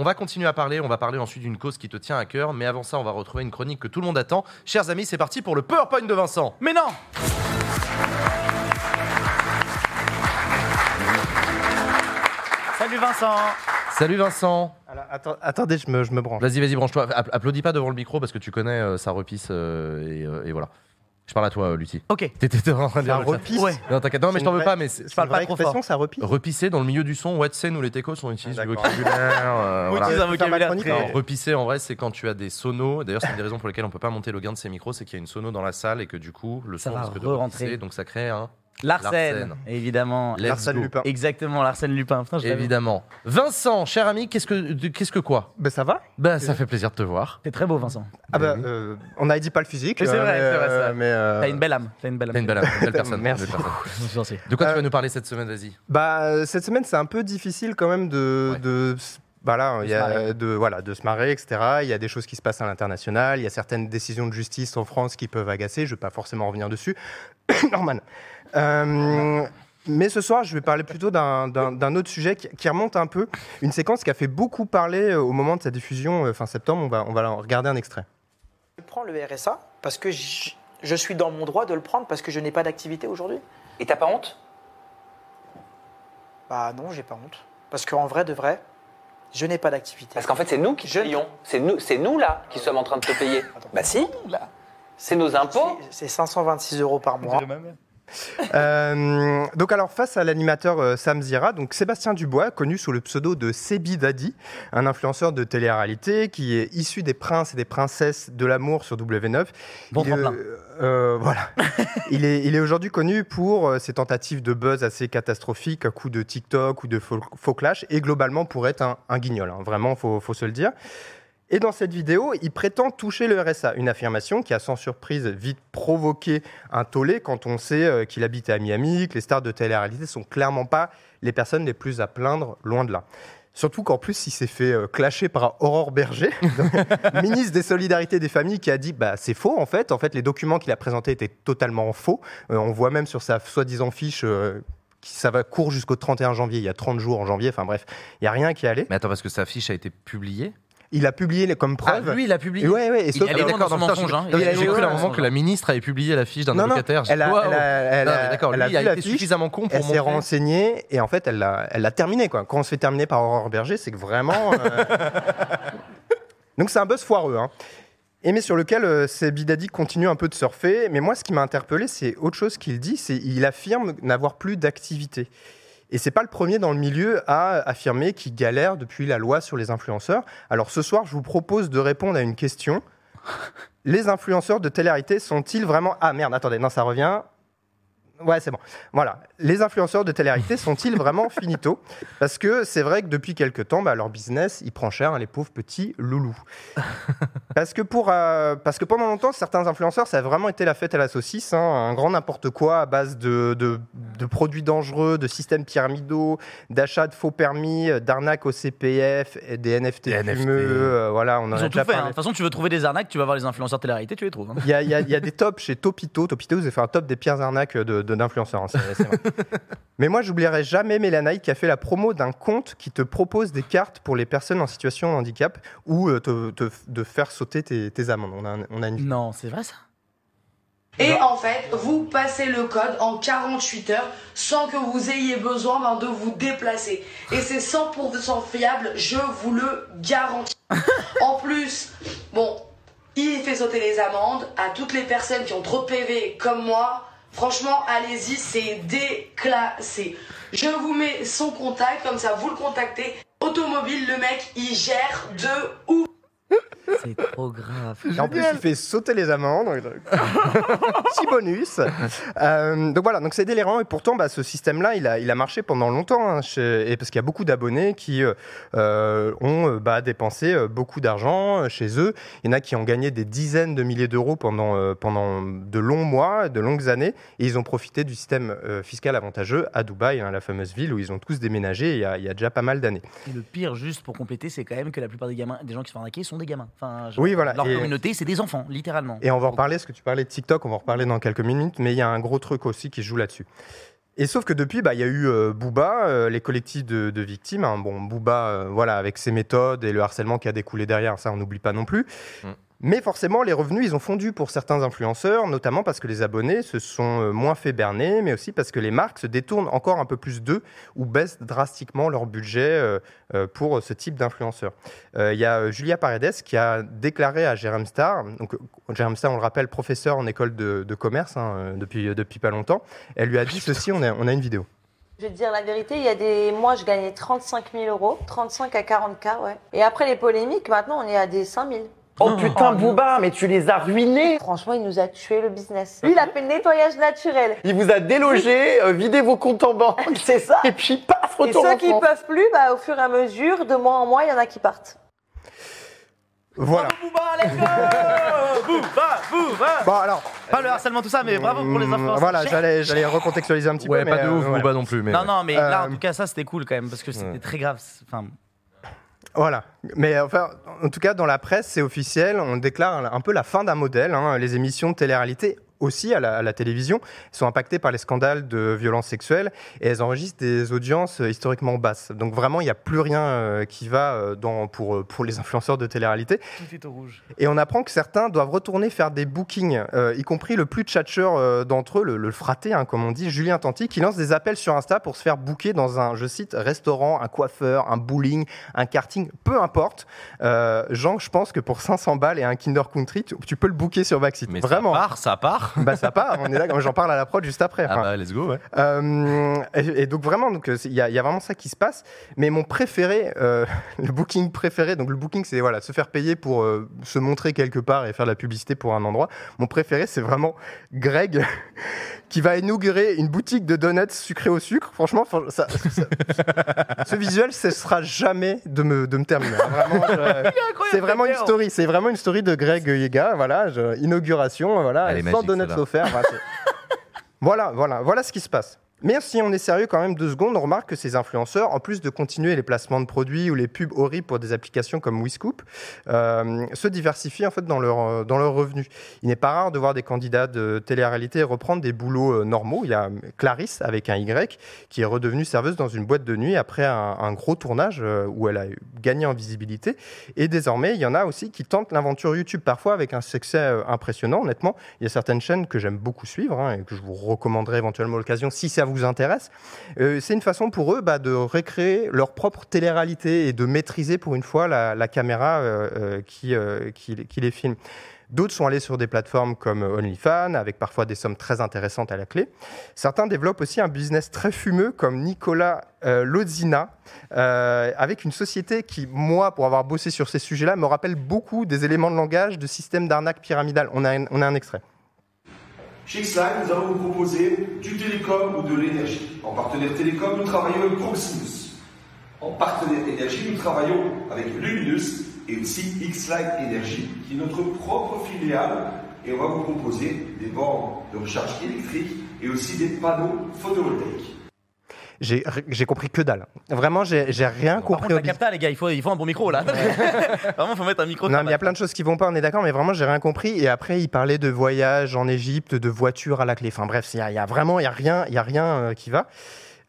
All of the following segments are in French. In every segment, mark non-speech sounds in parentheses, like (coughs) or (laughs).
On va continuer à parler. On va parler ensuite d'une cause qui te tient à cœur. Mais avant ça, on va retrouver une chronique que tout le monde attend. Chers amis, c'est parti pour le PowerPoint de Vincent. Mais non Salut Vincent Salut Vincent. Alors, attends- attendez, je me, je me branche. Vas-y, vas-y, branche-toi. App- applaudis pas devant le micro parce que tu connais, euh, ça repisse euh, et, euh, et voilà. Je parle à toi, euh, Lucie. Ok. (laughs) T'étais en train de dire repisse Ouais. Non, t'inquiète. Non, mais je C'est t'en veux pas, mais c'est- C'est parle pas trop expression, ça repisse. repisser dans le milieu du son. Sais, nous les techos, on utilise du vocabulaire. euh, On voilà. utilise un vocabulaire repisser, en vrai, c'est quand tu as des sonos. D'ailleurs, c'est une des raisons pour lesquelles on peut pas monter le gain de ces micros, c'est qu'il y a une sono dans la salle et que du coup, le Ça son va risque de repisser, donc ça crée un. Larsen, Larsen. évidemment. Go. Lupin. Exactement, Larsen Lupin. Putain, je l'avais. Évidemment. Vincent, cher ami, qu'est-ce que, qu'est-ce que quoi? Ben, ça va Bah, ça fait plaisir de te voir. T'es très beau, Vincent. Ah Ben bah, euh, on a dit pas le physique. C'est euh, vrai, mais, c'est vrai, c'est vrai. mais, euh, T'as une belle âme. T'as une belle âme. T'as une belle, une belle (laughs) personne. Merci. une belle personne. (laughs) De quoi tu vas nous parler cette semaine, vas-y? Bah, cette semaine, c'est un peu difficile quand même de. Ouais. de s- voilà, il y se a marrer. de, voilà, de se marrer, etc. Il y a des choses qui se passent à l'international. Il y a certaines décisions de justice en France qui peuvent agacer. Je ne vais pas forcément revenir dessus. (coughs) Norman. Euh, mais ce soir, je vais parler plutôt d'un- autre sujet qui, qui remonte un peu. Une séquence qui a fait beaucoup parler euh, au moment de sa diffusion euh, fin septembre. On va, on va en regarder un extrait. Je prends le RSA parce que je, je suis dans mon droit de le prendre parce que je n'ai pas d'activité aujourd'hui. Et t'as pas honte? Bah non, j'ai pas honte. Parce qu'en vrai de vrai, je n'ai pas d'activité. Parce qu'en fait, c'est nous qui Je- payons. C'est nous, c'est nous là qui sommes en train de te payer. Bah si, c'est nos impôts. C'est- C'est 526 euros par mois. (laughs) Euh, donc alors face à l'animateur euh, Sam Zira, donc Sébastien Dubois, connu sous le pseudo de Sebi Daddy, un influenceur de télé-réalité qui est issu des princes et des princesses de l'amour sur W9. Bon il, euh, voilà. (laughs) il est, il est aujourd'hui connu pour ses tentatives de buzz assez catastrophiques à coups de TikTok ou de faux, faux clash et globalement pour être un, un guignol. hein. Vraiment, faut, faut se le dire. Et dans cette vidéo, il prétend toucher le RSA, une affirmation qui a sans surprise vite provoqué un tollé quand on sait euh, qu'il habite à Miami, que les stars de télé-réalité sont clairement pas les personnes les plus à plaindre, loin de là. Surtout qu'en plus, il s'est fait euh, clasher par Aurore Berger, (laughs) ministre des Solidarités des Familles, qui a dit bah c'est faux en fait. En fait, les documents qu'il a présentés étaient totalement faux. Euh, on voit même sur sa soi-disant fiche. euh, qui ça va court jusqu'au 31 janvier, il y a 30 jours en janvier, enfin bref, il n'y a rien qui allait. Mais attends, parce que sa fiche a été publiée? Il a publié comme preuve. Ah, lui, il a publié. Et ouais, ouais, et Il sauf- est allé Ah, loin dans mensonge, hein. Il est J'ai cru à un moment que la ministre avait publié la fiche d'un allocataire. Elle a, elle a- elle Non, a- mais d'accord, elle a lui, il a vu la été fiche, suffisamment con pour elle s'est renseignée et en fait, elle l'a elle l'a terminé. Quoi. Quand on se fait terminer par Aurore Berger, c'est que vraiment. euh, (laughs) Donc c'est un buzz foireux. Hein. Et mais sur lequel euh, c'est Bidadi continue un peu de surfer. Mais moi, ce qui m'a interpellé, c'est autre chose qu'il dit. C'est il affirme n'avoir plus d'activité. Et c'est pas le premier dans le milieu à affirmer qu'il galère depuis la loi sur les influenceurs. Alors ce soir, je vous propose de répondre à une question. Les influenceurs de télé-réalité sont-ils vraiment Ah merde, attendez, non, ça revient. Ouais, c'est bon. Voilà. Les influenceurs de télé-réalité sont-ils vraiment (laughs) finito? Parce que c'est vrai que depuis quelques temps, bah, leur business, il prend cher, hein, les pauvres petits loulous. (laughs) Parce que, pour, euh, parce que pendant longtemps, certains influenceurs, ça a vraiment été la fête à la saucisse, hein, un grand n'importe quoi à base de, de- de produits dangereux, de systèmes pyramidaux, d'achats de faux permis, euh, d'arnaques au CPF, et des NFT Des NFT. fumeux. euh, voilà, on Ils ont tout fait. hein. De toute façon, tu veux trouver des arnaques, tu vas voir les influenceurs télé-réalité, tu les trouves. Il y, a, y y des tops chez Topito. Topito, vous avez fait un top des pires arnaques de- de- d'influenceurs. hein. (laughs) Mais moi, j'oublierai jamais Mélanaï qui a fait la promo d'un compte qui te propose des cartes pour les personnes en situation de handicap ou euh, te- te- de faire sauter tes, tes amendes. On a, un- on a une Non, c'est vrai ça. Et en fait, vous passez le code en 48 heures sans que vous ayez besoin ben, de vous déplacer. Et c'est 100% fiable, je vous le garantis. (laughs) En plus, bon, il fait sauter les amendes à toutes les personnes qui ont trop de PV comme moi. Franchement, allez-y, c'est déclassé. Je vous mets son contact, comme ça vous le contactez. Automobile, le mec, il gère de ouf. C'est trop grave. Et en plus, il fait sauter les amendes. (laughs) Petit bonus. Euh, donc voilà, donc c'est délirant. Et pourtant, bah, ce système-là, il a, il a marché pendant longtemps. hein, chez- et parce qu'il y a beaucoup d'abonnés qui euh, ont euh, bah, dépensé beaucoup d'argent chez eux. Il y en a qui ont gagné des dizaines de milliers d'euros pendant, euh, pendant de longs mois, de longues années. Et ils ont profité du système euh, fiscal avantageux à Dubaï, hein, la fameuse ville où ils ont tous déménagé il y a, il y a déjà pas mal d'années. Et le pire, juste pour compléter, c'est quand même que la plupart des gamins, des gens qui se font arnaquer, sont des gamins. Enfin, genre, Oui, voilà. Leur Et- communauté, c'est des enfants, littéralement. Et on va en reparler, parce que tu parlais de TikTok, on va en reparler dans quelques minutes, mais il y a un gros truc aussi qui joue là-dessus. Et sauf que depuis, bah, il y a eu euh, Booba, euh, les collectifs de, de victimes. hein. Bon, Booba, euh, voilà, avec ses méthodes et le harcèlement qui a découlé derrière, ça, on n'oublie pas non plus. Mm. Mais forcément, les revenus, ils ont fondu pour certains influenceurs, notamment parce que les abonnés se sont euh, moins fait berner, mais aussi parce que les marques se détournent encore un peu plus d'eux ou baissent drastiquement leur budget euh, euh, pour ce type d'influenceurs. Il y a Julia Paredes qui a déclaré à Jérém Star, donc Jérém Star, on le rappelle, professeur en école de, de commerce hein, depuis, depuis pas longtemps, elle lui a dit ceci, on a, on a une vidéo. Je vais te dire la vérité, il y a des mois, je gagnais 35 000 euros, 35 à 40 k, ouais. Et après les polémiques, maintenant, on est à des 5 000. Oh putain, Booba, mais tu les as ruinés Franchement, il nous a tué le business. Lui, il a fait le nettoyage naturel. Il vous a délogé, euh, vidé vos comptes en banque. (laughs) C'est ça. Et puis, paf, Et retour ceux en qui France. peuvent plus, bah, au fur et à mesure, de mois en mois, il y en a qui partent. Voilà. Booba, let's go (laughs) Booba, Booba Bon, alors, Pas le harcèlement, tout ça, mais bravo pour les hum, influenceurs. Voilà, j'allais j'allais recontextualiser un petit Ouais, peu. pas mais, de euh, ouf, voilà. Booba non plus. Mais Non, ouais. non, mais là, en Euh, tout cas, ça, c'était cool quand même, parce que c'était Ouais. très grave. Enfin, Voilà. Mais enfin, en tout cas, dans la presse, c'est officiel. On déclare un peu la fin d'un modèle. hein. Les émissions de télé-réalité aussi à la, à la télévision sont impactées par les scandales de violences sexuelles et elles enregistrent des audiences euh, historiquement basses. Donc vraiment, il n'y a plus rien euh, qui va euh, dans, pour, pour les (laughs) influenceurs de télé-réalité. tout est au rouge. Et on apprend que certains doivent retourner faire des bookings, euh, y compris le plus tchatcheur euh, d'entre eux, le, le fraté, hein, comme on dit, Julien Tanti, qui lance des appels sur Insta pour se faire booker dans un, je cite, restaurant, un coiffeur, un bowling, un karting, peu importe. Euh, Jean, je pense que pour 500 balles et un Kinder Country, tu, tu peux le booker sur Backseat. Mais Vraiment. ça part, ça part. (laughs) Bah ça part, on est là, j'en parle à la prod juste après. Ah Enfin, bah, let's go, ouais. euh, et, et donc vraiment, donc euh, il y, a il y a vraiment ça qui se passe. Mais mon préféré, euh, (laughs) le booking préféré, donc le booking, c'est voilà, se faire payer pour euh, se montrer quelque part et faire de la publicité pour un endroit. Mon préféré, c'est vraiment Greg (laughs) qui va inaugurer une boutique de donuts sucrés au sucre. Franchement, fran- ça- ça- ce visuel, ce sera jamais de me, de me terminer. Vraiment, je- c'est vraiment une story. C'est vraiment une story de Greg Yega. Voilà, je- inauguration, voilà, Elle est sans magique, donuts (laughs) voilà, voilà, voilà ce qui se passe. Mais si on est sérieux quand même deux secondes, on remarque que ces influenceurs, en plus de continuer les placements de produits ou les pubs horribles pour des applications comme WeScoop, euh, se diversifient en fait dans leur euh, dans leurs revenus. Il n'est pas rare de voir des candidats de télé-réalité reprendre des boulots euh, normaux. Il y a Clarisse avec un Y qui est redevenue serveuse dans une boîte de nuit après un, gros tournage euh, où elle a gagné en visibilité. Et désormais, il y en a aussi qui tentent l'aventure YouTube parfois avec un succès impressionnant. Honnêtement, il y a certaines chaînes que j'aime beaucoup suivre hein, et que je vous recommanderai éventuellement l'occasion si ça vous intéresse. Euh, c'est une façon pour eux bah, de recréer leur propre télé-réalité et de maîtriser pour une fois la, caméra euh, euh, qui, qui, les filme. D'autres sont allés sur des plateformes comme OnlyFans, avec parfois des sommes très intéressantes à la clé. Certains développent aussi un business très fumeux, comme Nicolas euh, Lodzina, euh, avec une société qui, moi, pour avoir bossé sur ces sujets-là, me rappelle beaucoup des éléments de langage de systèmes d'arnaque pyramidale. On a un extrait. Chez Xline, nous allons vous proposer du télécom ou de l'énergie. En partenaire télécom, nous travaillons avec Proximus. En partenaire énergie, nous travaillons avec Luminous et aussi Xline Énergie, qui est notre propre filiale. Et on va vous proposer des bornes de recharge électrique et aussi des panneaux photovoltaïques. J'ai j'ai compris que dalle. Vraiment, j'ai j'ai rien Par compris contre, au la capta, les gars, il faut, il faut un bon micro là. (laughs) Vraiment, faut mettre un micro. Non, mais il y a plein de choses qui vont pas, on est d'accord, mais vraiment, j'ai rien compris. Et après, il parlait de voyage en Égypte, de voiture à la clé. Enfin bref, il y, y a vraiment, il y a rien, il y a rien euh, qui va.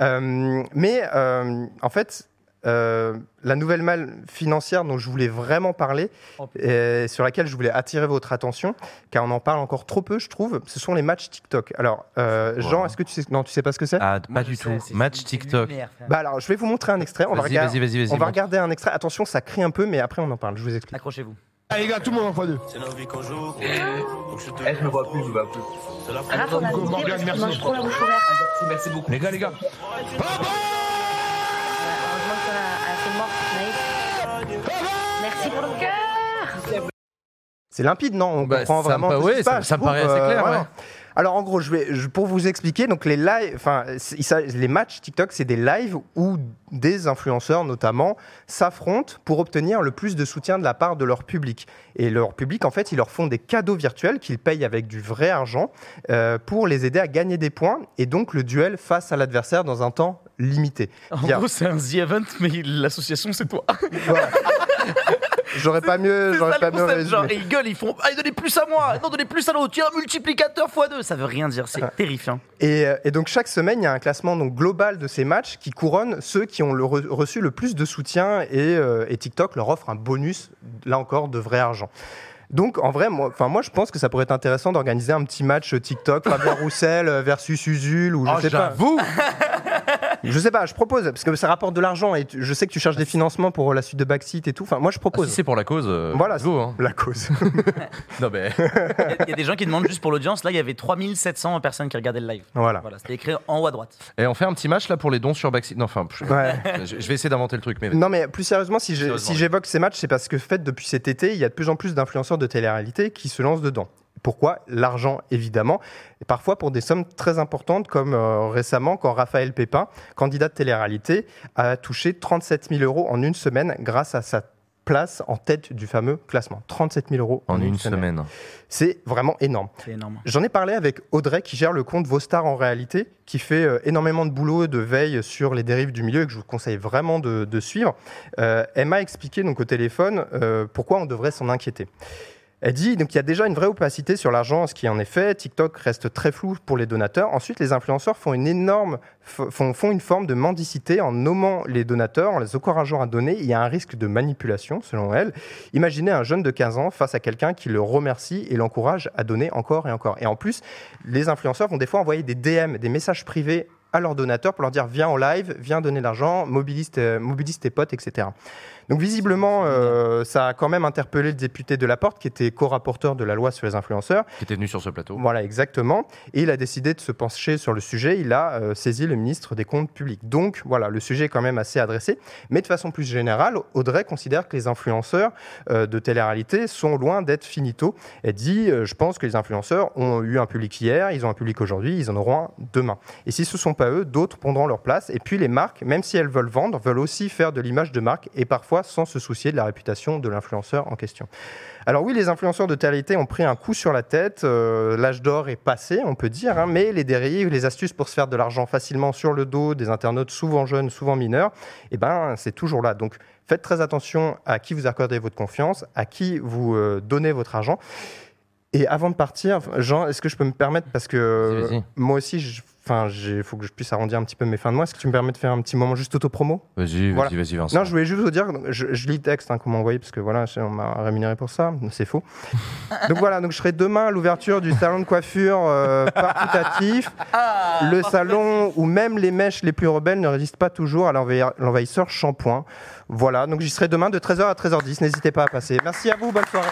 Euh, mais euh, en fait, euh, la nouvelle malle financière dont je voulais vraiment parler, et sur laquelle je voulais attirer votre attention, car on en parle encore trop peu, je trouve, ce sont les matchs TikTok. Alors, euh, Jean, Wow. est-ce que tu sais, non, tu sais pas ce que c'est? Ah, Moi, pas du sais, tout. c'est- Match c'est- c'est TikTok. Bah alors, je vais vous montrer un extrait. On va, regarder- on va un extrait. Attention, ça crie un peu, mais après on en parle. Je vous explique. Accrochez-vous. Allez les gars, tout le monde en fois deux. je me vois plus, je me vois plus. Morgane, merci. Merci beaucoup. Les gars, les gars. Merci pour le cœur. C'est limpide, non? On Bah, comprend vraiment. pa- tout ce ouais, qui se ça- passe, ça je me paraît assez clair, ouais. Alors en gros, je vais, je- pour vous expliquer, donc les lives, enfin, les matchs TikTok, c'est des lives où des influenceurs notamment s'affrontent pour obtenir le plus de soutien de la part de leur public. Et leur public, en fait, ils leur font des cadeaux virtuels qu'ils payent avec du vrai argent euh, pour les aider à gagner des points et donc le duel face à l'adversaire dans un temps limité. En gros, c'est un The Event, mais l'association, c'est toi. Voilà. (laughs) j'aurais pas mieux, j'aurais pas mieux genre, ils gueulent, ils font Ah, donnez plus à moi, non, donnez plus à l'autre, tu as un multiplicateur x2. Ça veut rien dire, c'est terrifiant. Et, euh, et donc chaque semaine, il y a un classement donc global de ces matchs qui couronne ceux qui ont le re- reçu le plus de soutien et, euh, et TikTok leur offre un bonus, là encore, de vrai argent. Donc en vrai, moi, enfin moi je pense que ça pourrait être intéressant d'organiser un petit match TikTok, Fabien (laughs) Roussel versus Usul ou je Oh, sais pas. j'avoue (laughs) Je sais pas, je propose parce que ça rapporte de l'argent et tu- je sais que tu cherches des financements pour la suite de Backseat et tout. Enfin moi je Ah, propose. Si c'est pour la cause, euh, Voilà, go, hein. La cause. (laughs) (laughs) Non, mais. Il y a des gens qui demandent juste pour l'audience. Là, il y avait 3700 personnes qui regardaient le live. voilà. Voilà, c'était écrit en haut à droite. Et on fait un petit match là pour les dons sur Backseat. Non, enfin, je, Ouais. (laughs) je- je vais essayer d'inventer le truc, mais. Non, mais plus sérieusement, si j'évoque ces matchs, c'est parce que, fait, depuis cet été, il y a de plus en plus d'influenceurs de télé-réalité qui se lancent dedans. Pourquoi L'argent, évidemment. Et parfois pour des sommes très importantes, comme euh, récemment, quand Raphaël Pépin, candidat de télé-réalité, a touché 37 000 euros en une semaine grâce à sa place en tête du fameux classement. 37 000 euros En une semaine. C'est vraiment énorme. Énorme. J'en ai parlé avec Audrey qui gère le compte Vos Stars en réalité, qui fait euh, énormément de boulot et de veille sur les dérives du milieu et que je vous conseille vraiment de, de suivre. Euh, elle m'a expliqué donc au téléphone euh, pourquoi on devrait s'en inquiéter. Elle dit donc y a déjà une vraie opacité sur l'argent, ce qui en est fait. TikTok reste très flou pour les donateurs. Ensuite, les influenceurs font une énorme font, font une forme de mendicité en nommant les donateurs, en les encourageant à donner. Il y a un risque de manipulation, selon elle. Imaginez un jeune de 15 ans face à quelqu'un qui le remercie et l'encourage à donner encore et encore. Et en plus, les influenceurs vont des fois envoyer des DM, des messages privés à leurs donateurs pour leur dire viens en live, viens donner de l'argent, mobilise, tes- mobilise tes potes, etc. Donc visiblement, euh, ça a quand même interpellé le député de la Porte, qui était co-rapporteur de la loi sur les influenceurs. Qui était venu sur ce plateau. Voilà, exactement. Et il a décidé de se pencher sur le sujet. Il a euh, saisi le ministre des Comptes publics. Donc, voilà, le sujet est quand même assez adressé. Mais de façon plus générale, Audrey considère que les influenceurs euh, de télé-réalité sont loin d'être finito. Elle dit euh, Je pense que les influenceurs ont eu un public hier, ils ont un public aujourd'hui, ils en auront un demain. Et si ce sont pas eux, d'autres prendront leur place. Et puis, les marques, même si elles veulent vendre, veulent aussi faire de l'image de marque et parfois sans se soucier de la réputation de l'influenceur en question. Alors oui, les influenceurs de télé ont pris un coup sur la tête. euh, L'âge d'or est passé, on peut dire, hein, mais les dérives, les astuces pour se faire de l'argent facilement sur le dos des internautes souvent jeunes, souvent mineurs, eh ben, c'est toujours là. Donc faites très attention à qui vous accordez votre confiance, à qui vous euh, donnez votre argent. Et avant de partir, Jean, est-ce que je peux me permettre, parce que euh, moi aussi, je- enfin, il faut que je puisse arrondir un petit peu mes fins de mois, est-ce que tu me permets de faire un petit moment juste auto-promo? Vas-y, vas-y, Voilà. vas-y, Vincent. non, je voulais juste vous dire, je, je lis le texte hein, qu'on m'a envoyé parce que voilà, on m'a rémunéré pour ça, c'est faux. (laughs) donc voilà, donc je serai demain à l'ouverture du salon de coiffure euh, paritatif, (laughs) le salon où même les mèches les plus rebelles ne résistent pas toujours à l'envahi- l'envahisseur shampoing. Voilà, donc j'y serai demain de 13h à 13h10, n'hésitez pas à passer. Merci à vous, bonne soirée.